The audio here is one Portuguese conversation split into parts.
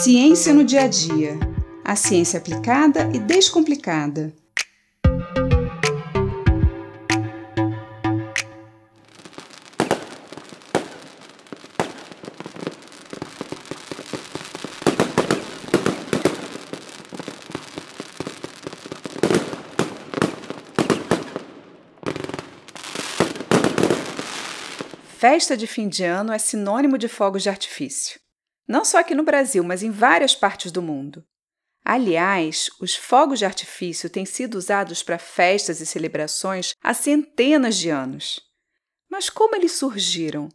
Ciência no dia a dia. A ciência aplicada e descomplicada. Festa de fim de ano é sinônimo de fogos de artifício. Não só aqui no Brasil, mas em várias partes do mundo. Aliás, os fogos de artifício têm sido usados para festas e celebrações há centenas de anos. Mas como eles surgiram?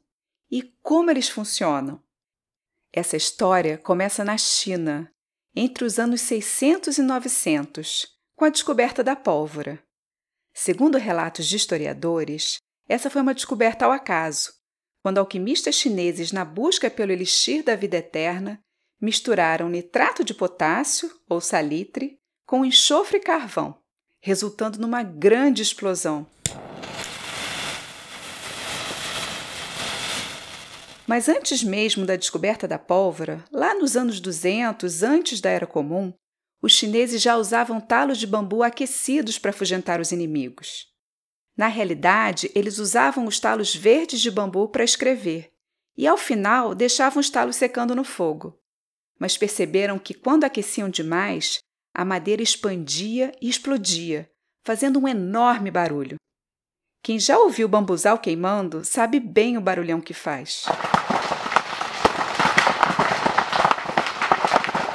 E como eles funcionam? Essa história começa na China, entre os anos 600 e 900, com a descoberta da pólvora. Segundo relatos de historiadores, essa foi uma descoberta ao acaso, quando alquimistas chineses, na busca pelo elixir da vida eterna, misturaram nitrato de potássio, ou salitre, com enxofre e carvão, resultando numa grande explosão. Mas antes mesmo da descoberta da pólvora, lá nos anos 200 antes da Era Comum, os chineses já usavam talos de bambu aquecidos para afugentar os inimigos. Na realidade, eles usavam os talos verdes de bambu para escrever e, ao final, deixavam os talos secando no fogo. Mas perceberam que, quando aqueciam demais, a madeira expandia e explodia, fazendo um enorme barulho. Quem já ouviu bambuzal queimando sabe bem o barulhão que faz.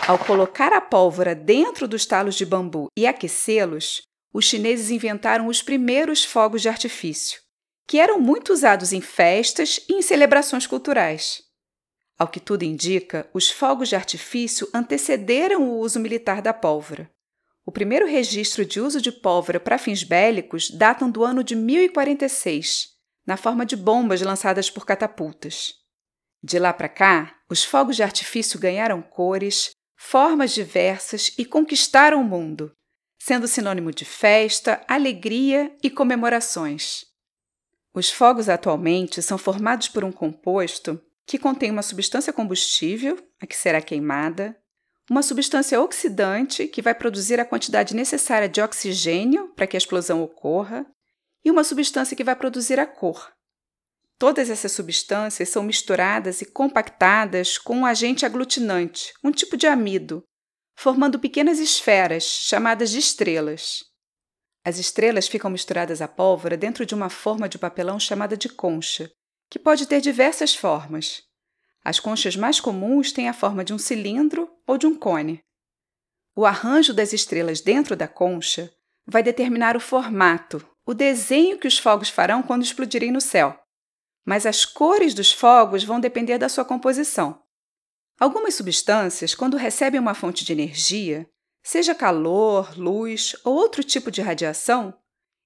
Ao colocar a pólvora dentro dos talos de bambu e aquecê-los, os chineses inventaram os primeiros fogos de artifício, que eram muito usados em festas e em celebrações culturais. Ao que tudo indica, os fogos de artifício antecederam o uso militar da pólvora. O primeiro registro de uso de pólvora para fins bélicos datam do ano de 1046, na forma de bombas lançadas por catapultas. De lá para cá, os fogos de artifício ganharam cores, formas diversas e conquistaram o mundo, sendo sinônimo de festa, alegria e comemorações. Os fogos atualmente são formados por um composto que contém uma substância combustível, a que será queimada, uma substância oxidante, que vai produzir a quantidade necessária de oxigênio para que a explosão ocorra, e uma substância que vai produzir a cor. Todas essas substâncias são misturadas e compactadas com um agente aglutinante, um tipo de amido, formando pequenas esferas, chamadas de estrelas. As estrelas ficam misturadas à pólvora dentro de uma forma de papelão chamada de concha, que pode ter diversas formas. As conchas mais comuns têm a forma de um cilindro ou de um cone. O arranjo das estrelas dentro da concha vai determinar o formato, o desenho que os fogos farão quando explodirem no céu. Mas as cores dos fogos vão depender da sua composição. Algumas substâncias, quando recebem uma fonte de energia, seja calor, luz ou outro tipo de radiação,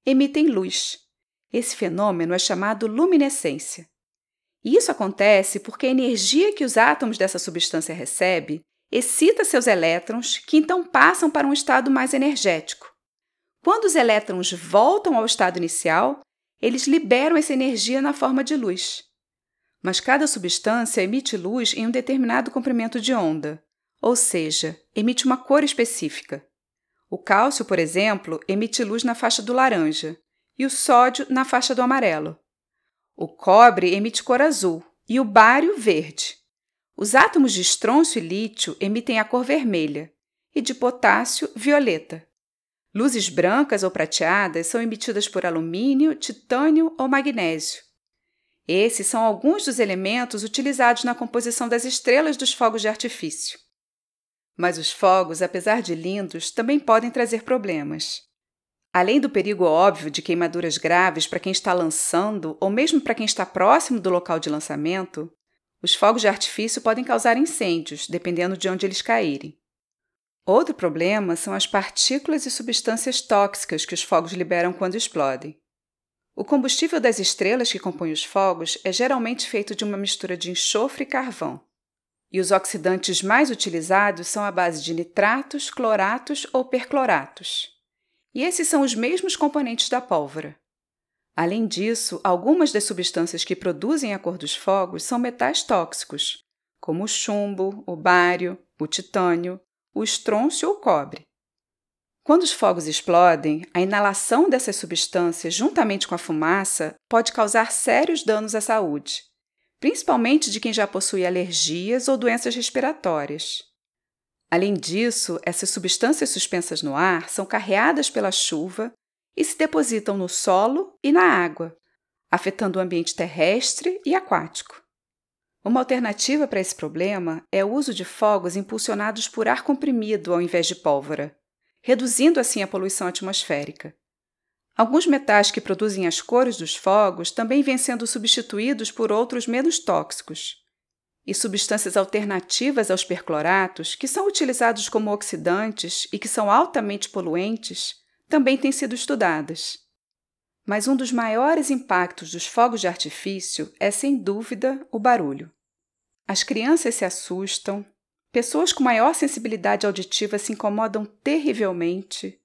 emitem luz. Esse fenômeno é chamado luminescência. E isso acontece porque a energia que os átomos dessa substância recebem excita seus elétrons, que então passam para um estado mais energético. Quando os elétrons voltam ao estado inicial, eles liberam essa energia na forma de luz mas cada substância emite luz em um determinado comprimento de onda, ou seja, emite uma cor específica. O cálcio, por exemplo, emite luz na faixa do laranja e o sódio na faixa do amarelo. O cobre emite cor azul e o bário verde. Os átomos de estrôncio e lítio emitem a cor vermelha e de potássio violeta. Luzes brancas ou prateadas são emitidas por alumínio, titânio ou magnésio. Esses são alguns dos elementos utilizados na composição das estrelas dos fogos de artifício. Mas os fogos, apesar de lindos, também podem trazer problemas. Além do perigo óbvio de queimaduras graves para quem está lançando ou mesmo para quem está próximo do local de lançamento, os fogos de artifício podem causar incêndios, dependendo de onde eles caírem. Outro problema são as partículas e substâncias tóxicas que os fogos liberam quando explodem. O combustível das estrelas que compõem os fogos é geralmente feito de uma mistura de enxofre e carvão. E os oxidantes mais utilizados são a base de nitratos, cloratos ou percloratos. E esses são os mesmos componentes da pólvora. Além disso, algumas das substâncias que produzem a cor dos fogos são metais tóxicos, como o chumbo, o bário, o titânio, o estrôncio ou cobre. Quando os fogos explodem, a inalação dessas substâncias, juntamente com a fumaça, pode causar sérios danos à saúde, principalmente de quem já possui alergias ou doenças respiratórias. Além disso, essas substâncias suspensas no ar são carreadas pela chuva e se depositam no solo e na água, afetando o ambiente terrestre e aquático. Uma alternativa para esse problema é o uso de fogos impulsionados por ar comprimido ao invés de pólvora reduzindo assim a poluição atmosférica. Alguns metais que produzem as cores dos fogos também vêm sendo substituídos por outros menos tóxicos. E substâncias alternativas aos percloratos, que são utilizados como oxidantes e que são altamente poluentes, também têm sido estudadas. Mas um dos maiores impactos dos fogos de artifício é, sem dúvida, o barulho. As crianças se assustam, Pessoas com maior sensibilidade auditiva se incomodam terrivelmente.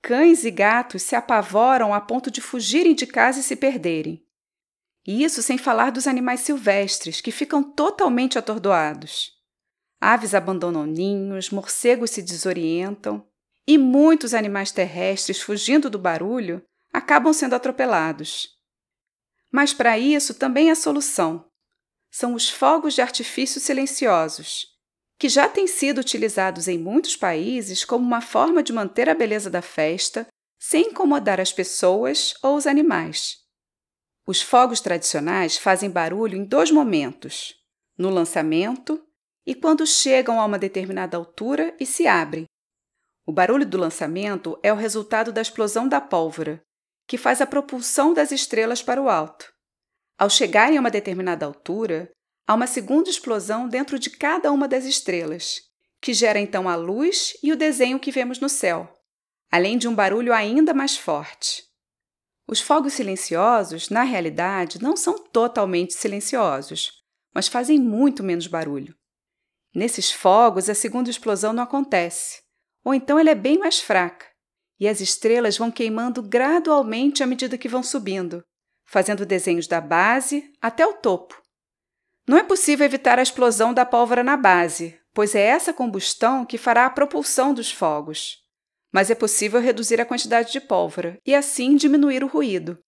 Cães e gatos se apavoram a ponto de fugirem de casa e se perderem. Isso sem falar dos animais silvestres, que ficam totalmente atordoados. Aves abandonam ninhos, morcegos se desorientam, e muitos animais terrestres, fugindo do barulho, acabam sendo atropelados. Mas para isso também há solução. São os fogos de artifício silenciosos que já têm sido utilizados em muitos países como uma forma de manter a beleza da festa sem incomodar as pessoas ou os animais. Os fogos tradicionais fazem barulho em dois momentos: no lançamento e quando chegam a uma determinada altura e se abrem. O barulho do lançamento é o resultado da explosão da pólvora, que faz a propulsão das estrelas para o alto. Ao chegarem a uma determinada altura, Há uma segunda explosão dentro de cada uma das estrelas, que gera então a luz e o desenho que vemos no céu, além de um barulho ainda mais forte. Os fogos silenciosos, na realidade, não são totalmente silenciosos, mas fazem muito menos barulho. Nesses fogos, a segunda explosão não acontece, ou então ela é bem mais fraca, e as estrelas vão queimando gradualmente à medida que vão subindo, fazendo desenhos da base até o topo, não é possível evitar a explosão da pólvora na base, pois é essa combustão que fará a propulsão dos fogos. Mas é possível reduzir a quantidade de pólvora e assim diminuir o ruído.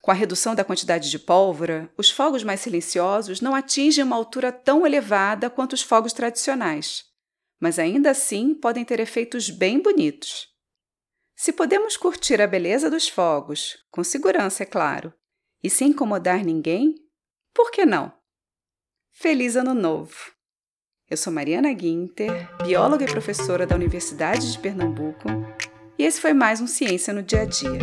Com a redução da quantidade de pólvora, os fogos mais silenciosos não atingem uma altura tão elevada quanto os fogos tradicionais, mas ainda assim podem ter efeitos bem bonitos. Se podemos curtir a beleza dos fogos, com segurança, é claro, e sem incomodar ninguém, por que não? Feliz Ano Novo! Eu sou Mariana Guinter, bióloga e professora da Universidade de Pernambuco, e esse foi mais um Ciência no Dia a Dia.